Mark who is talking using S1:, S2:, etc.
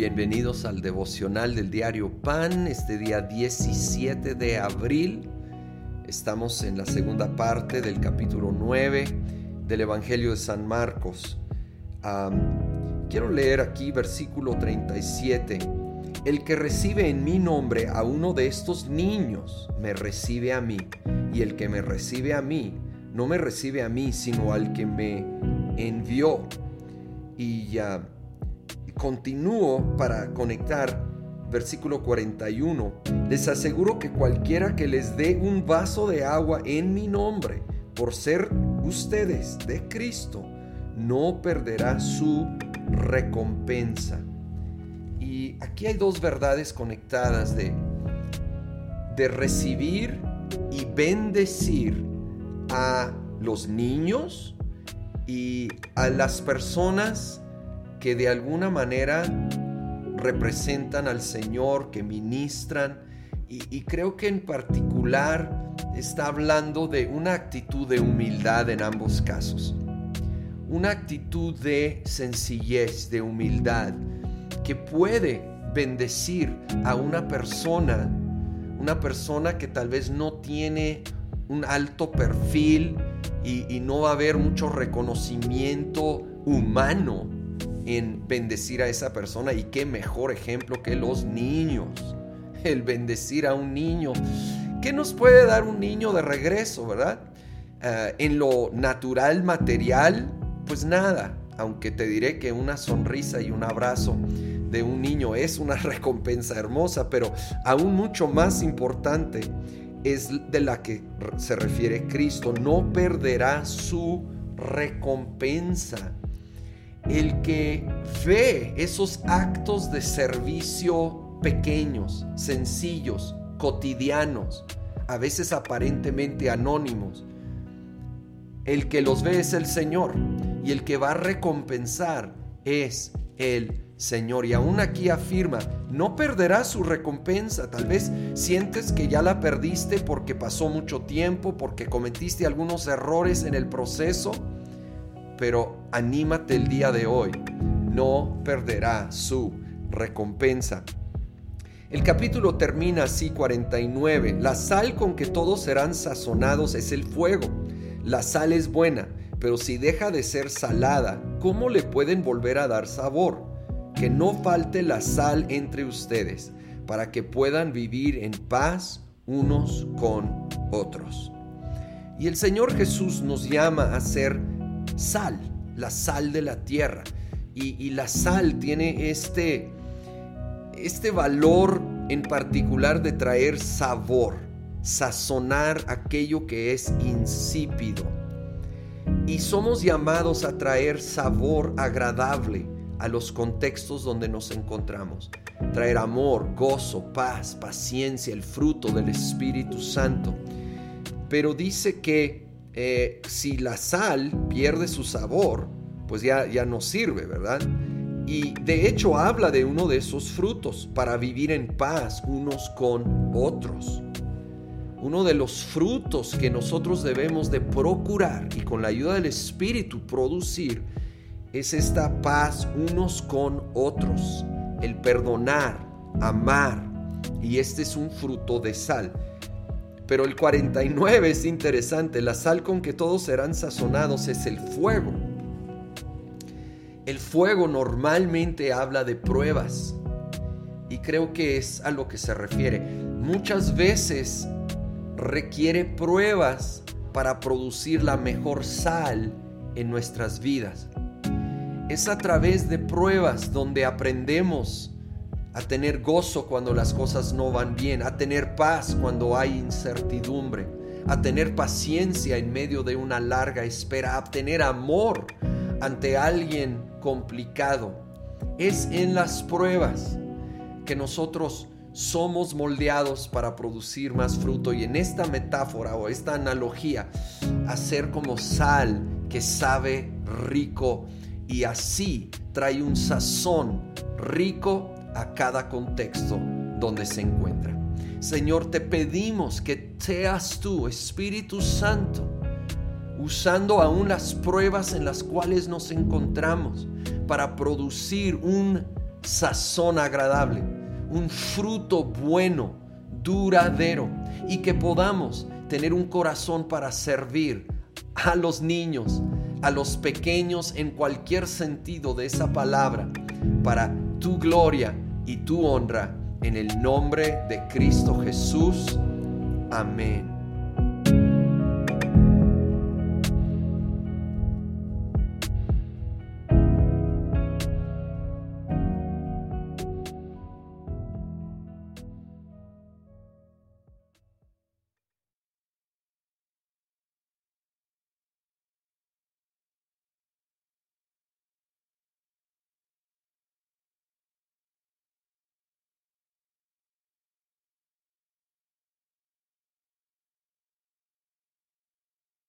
S1: Bienvenidos al devocional del diario Pan, este día 17 de abril. Estamos en la segunda parte del capítulo 9 del Evangelio de San Marcos. quiero leer aquí versículo 37. El que recibe en mi nombre a uno de estos niños, me recibe a mí. Y el que me recibe a mí, no me recibe a mí, sino al que me envió. Y ya continúo para conectar versículo 41. Les aseguro que cualquiera que les dé un vaso de agua en mi nombre, por ser ustedes de Cristo, no perderá su recompensa. Y aquí hay dos verdades conectadas de, de recibir y bendecir a los niños y a las personas que de alguna manera representan al Señor, que ministran, y, creo que en particular está hablando de una actitud de humildad en ambos casos, una actitud de sencillez, de humildad, que puede bendecir a una persona, una persona que tal vez no tiene un alto perfil y, no va a haber mucho reconocimiento humano en bendecir a esa persona y qué mejor ejemplo que los niños. El bendecir a un niño. ¿Qué nos puede dar un niño de regreso, verdad? Eh, en lo natural, material, pues nada. Aunque te diré que una sonrisa y un abrazo de un niño es una recompensa hermosa, pero aún mucho más importante es de la que se refiere Cristo. No perderá su recompensa el que ve esos actos de servicio pequeños, sencillos, cotidianos, a veces aparentemente anónimos, el que los ve es el Señor y el que va a recompensar es el Señor. Y aún aquí afirma, no perderás su recompensa. Tal vez sientes que ya la perdiste porque pasó mucho tiempo, porque cometiste algunos errores en el proceso pero anímate el día de hoy, no perderá su recompensa. El capítulo termina así 49. La sal con que todos serán sazonados es el fuego. La sal es buena, pero si deja de ser salada, ¿cómo le pueden volver a dar sabor? Que no falte la sal entre ustedes, para que puedan vivir en paz unos con otros. Y el Señor Jesús nos llama a ser sal, la sal de la tierra. Y, la sal tiene este, este valor en particular de traer sabor, sazonar aquello que es insípido. Y somos llamados a traer sabor agradable a los contextos donde nos encontramos. Traer amor, gozo, paz, paciencia, el fruto del Espíritu Santo. Pero dice que eh, si la sal pierde su sabor, pues ya, ya no sirve, ¿verdad? Y de hecho habla de uno de esos frutos para vivir en paz unos con otros. Uno de los frutos que nosotros debemos de procurar y con la ayuda del Espíritu producir es esta paz unos con otros, el perdonar, amar. Y este es un fruto de sal. Pero el 49 es interesante, la sal con que todos serán sazonados es el fuego. El fuego normalmente habla de pruebas y creo que es a lo que se refiere. Muchas veces requiere pruebas para producir la mejor sal en nuestras vidas. Es a través de pruebas donde aprendemos a tener gozo cuando las cosas no van bien, a tener paz cuando hay incertidumbre, a tener paciencia en medio de una larga espera, a tener amor ante alguien complicado. Es en las pruebas que nosotros somos moldeados para producir más fruto y en esta metáfora o esta analogía, hacer como sal que sabe rico y así trae un sazón rico a cada contexto donde se encuentra. Señor, te pedimos que seas tú, Espíritu Santo, usando aún las pruebas en las cuales nos encontramos para producir un sazón agradable, un fruto bueno, duradero, y que podamos tener un corazón para servir a los niños, a los pequeños en cualquier sentido de esa palabra, para tu gloria y tu honra, en el nombre de Cristo Jesús. Amén.